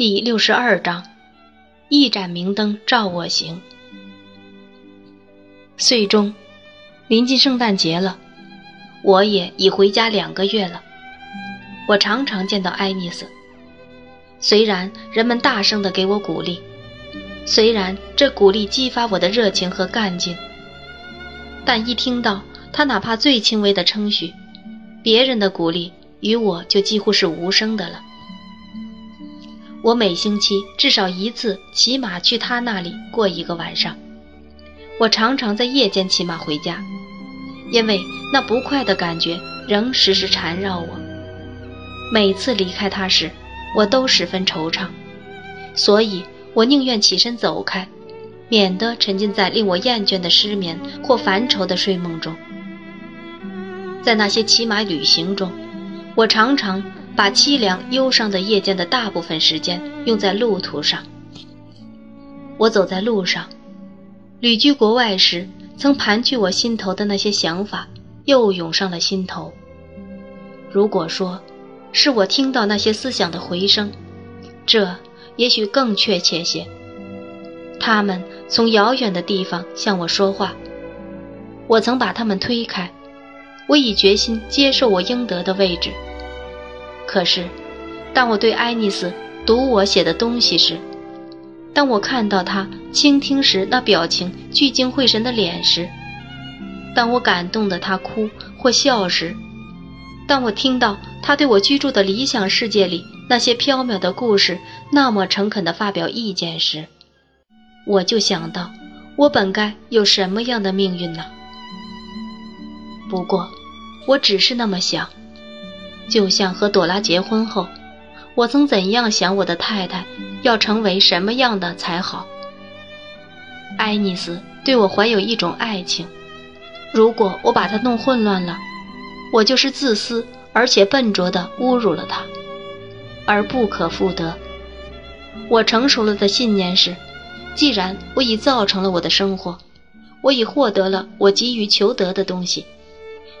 第六十二章，一盏明灯照我行。岁中，临近圣诞节了，我也已回家两个月了。我常常见到爱丽丝，虽然人们大声的给我鼓励，虽然这鼓励激发我的热情和干劲，但一听到他哪怕最轻微的称许，别人的鼓励与我就几乎是无声的了。我每星期至少一次骑马去他那里过一个晚上。我常常在夜间骑马回家，因为那不快的感觉仍时时缠绕我。每次离开他时，我都十分惆怅，所以我宁愿起身走开，免得沉浸在令我厌倦的失眠或烦愁的睡梦中。在那些骑马旅行中，我常常。把凄凉忧伤的夜间的大部分时间用在路途上。我走在路上，旅居国外时曾盘踞我心头的那些想法又涌上了心头。如果说，是我听到那些思想的回声，这也许更确切些。他们从遥远的地方向我说话，我曾把他们推开，我已决心接受我应得的位置。可是，当我对爱丽丝读我写的东西时，当我看到她倾听时那表情聚精会神的脸时，当我感动的她哭或笑时，当我听到她对我居住的理想世界里那些飘渺的故事那么诚恳地发表意见时，我就想到，我本该有什么样的命运呢？不过，我只是那么想。就像和朵拉结婚后，我曾怎样想我的太太要成为什么样的才好。爱丽丝对我怀有一种爱情，如果我把她弄混乱了，我就是自私而且笨拙地侮辱了她，而不可复得。我成熟了的信念是，既然我已造成了我的生活，我已获得了我急于求得的东西，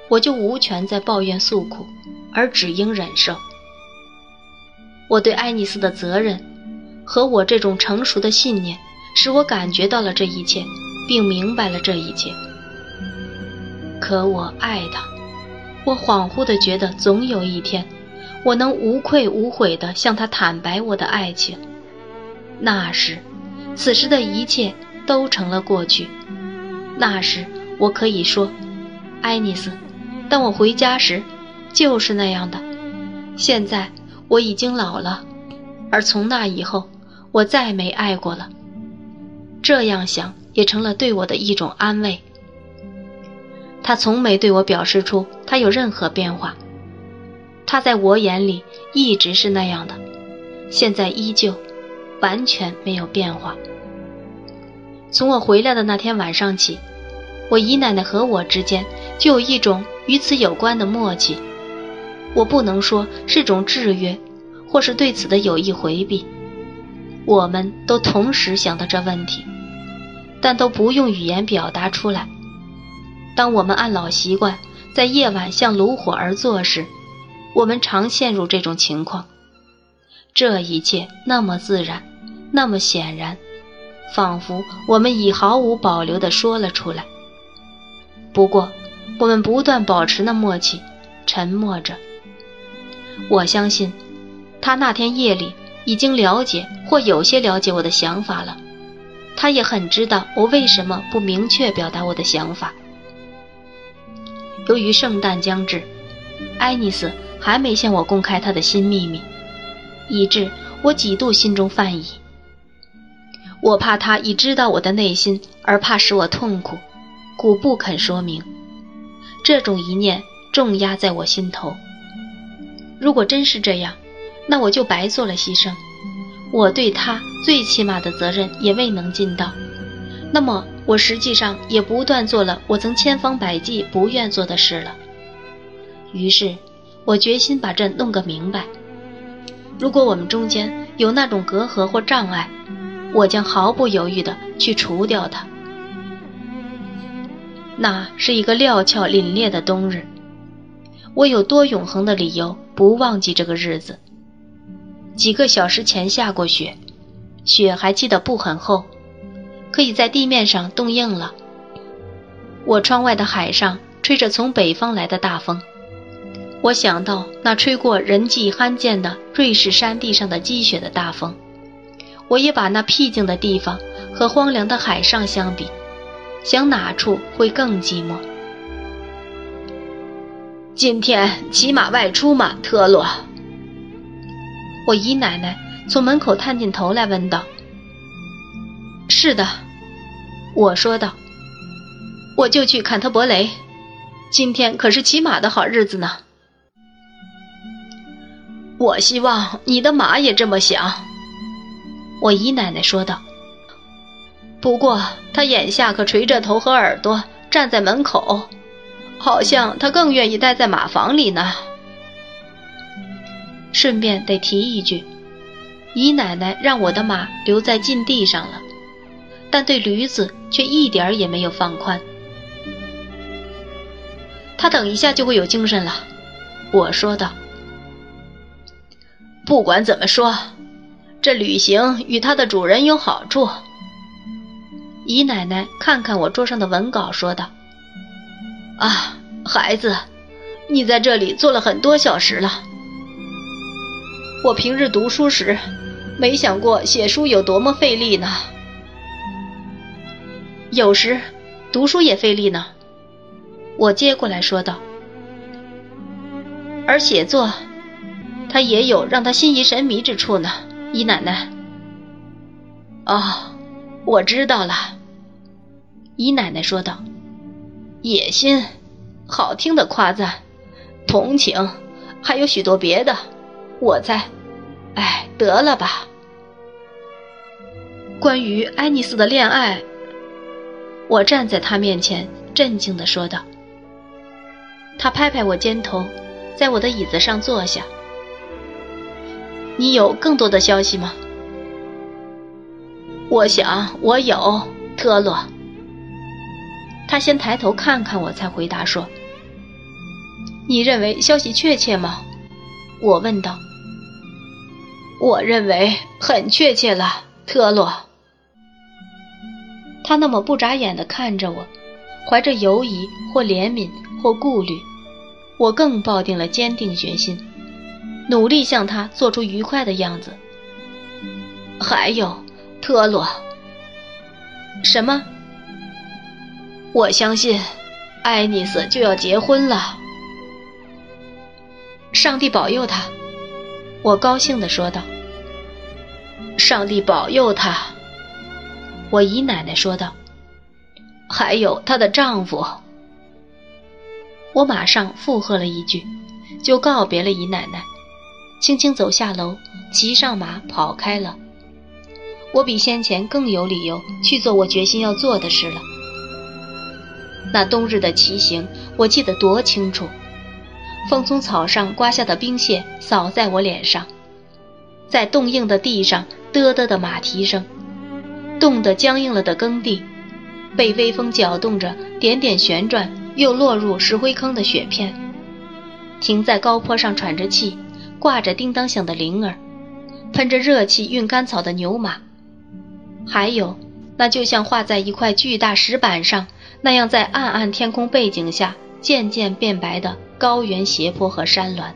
我就无权再抱怨诉苦。而只应忍受。我对爱丽丝的责任，和我这种成熟的信念，使我感觉到了这一切，并明白了这一切。可我爱她，我恍惚地觉得，总有一天，我能无愧无悔地向她坦白我的爱情。那时，此时的一切都成了过去。那时，我可以说，爱丽丝，当我回家时。就是那样的。现在我已经老了，而从那以后，我再没爱过了。这样想也成了对我的一种安慰。他从没对我表示出他有任何变化，他在我眼里一直是那样的，现在依旧，完全没有变化。从我回来的那天晚上起，我姨奶奶和我之间就有一种与此有关的默契。我不能说是种制约，或是对此的有意回避。我们都同时想到这问题，但都不用语言表达出来。当我们按老习惯在夜晚向炉火而坐时，我们常陷入这种情况。这一切那么自然，那么显然，仿佛我们已毫无保留地说了出来。不过，我们不断保持那默契，沉默着。我相信，他那天夜里已经了解或有些了解我的想法了。他也很知道我为什么不明确表达我的想法。由于圣诞将至，爱丽丝还没向我公开她的新秘密，以致我几度心中犯疑。我怕她已知道我的内心，而怕使我痛苦，故不肯说明。这种一念重压在我心头。如果真是这样，那我就白做了牺牲，我对他最起码的责任也未能尽到。那么，我实际上也不断做了我曾千方百计不愿做的事了。于是，我决心把这弄个明白。如果我们中间有那种隔阂或障碍，我将毫不犹豫地去除掉它。那是一个料峭凛冽的冬日。我有多永恒的理由不忘记这个日子？几个小时前下过雪，雪还记得不很厚，可以在地面上冻硬了。我窗外的海上吹着从北方来的大风，我想到那吹过人迹罕见的瑞士山地上的积雪的大风，我也把那僻静的地方和荒凉的海上相比，想哪处会更寂寞。今天骑马外出吗，特洛？我姨奶奶从门口探进头来问道。是的，我说道。我就去坎特伯雷，今天可是骑马的好日子呢。我希望你的马也这么想，我姨奶奶说道。不过他眼下可垂着头和耳朵站在门口，好像他更愿意待在马房里呢。顺便得提一句，姨奶奶让我的马留在禁地上了，但对驴子却一点也没有放宽。他等一下就会有精神了，我说道。不管怎么说，这旅行与它的主人有好处。姨奶奶看看我桌上的文稿，说道：“啊，孩子，你在这里坐了很多小时了。我平日读书时，没想过写书有多么费力呢。有时，读书也费力呢。”我接过来说道：“而写作，他也有让他心仪神迷之处呢。”姨奶奶。哦，我知道了。姨奶奶说道：“野心，好听的夸赞，同情，还有许多别的。我在，哎，得了吧。关于爱丽丝的恋爱，我站在他面前，震惊地说道。”他拍拍我肩头，在我的椅子上坐下。你有更多的消息吗？我想我有，特洛。他先抬头看看我，才回答说：“你认为消息确切吗？”我问道。我认为很确切了，特洛。他那么不眨眼地看着我，怀着犹疑或怜悯或顾虑。我更抱定了坚定决心，努力向他做出愉快的样子。还有，特洛，什么？我相信，爱丽丝就要结婚了。上帝保佑她！我高兴地说道。上帝保佑她！我姨奶奶说道。还有她的丈夫。我马上附和了一句，就告别了姨奶奶，轻轻走下楼，骑上马跑开了。我比先前更有理由去做我决心要做的事了。那冬日的骑行，我记得多清楚。风从草上刮下的冰屑扫在我脸上，在冻硬的地上，嘚嘚的马蹄声，冻得僵硬了的耕地，被微风搅动着，点点旋转。又落入石灰坑的雪片，停在高坡上喘着气，挂着叮当响的铃儿，喷着热气运干草的牛马，还有那就像画在一块巨大石板上那样，在暗暗天空背景下渐渐变白的高原斜坡和山峦。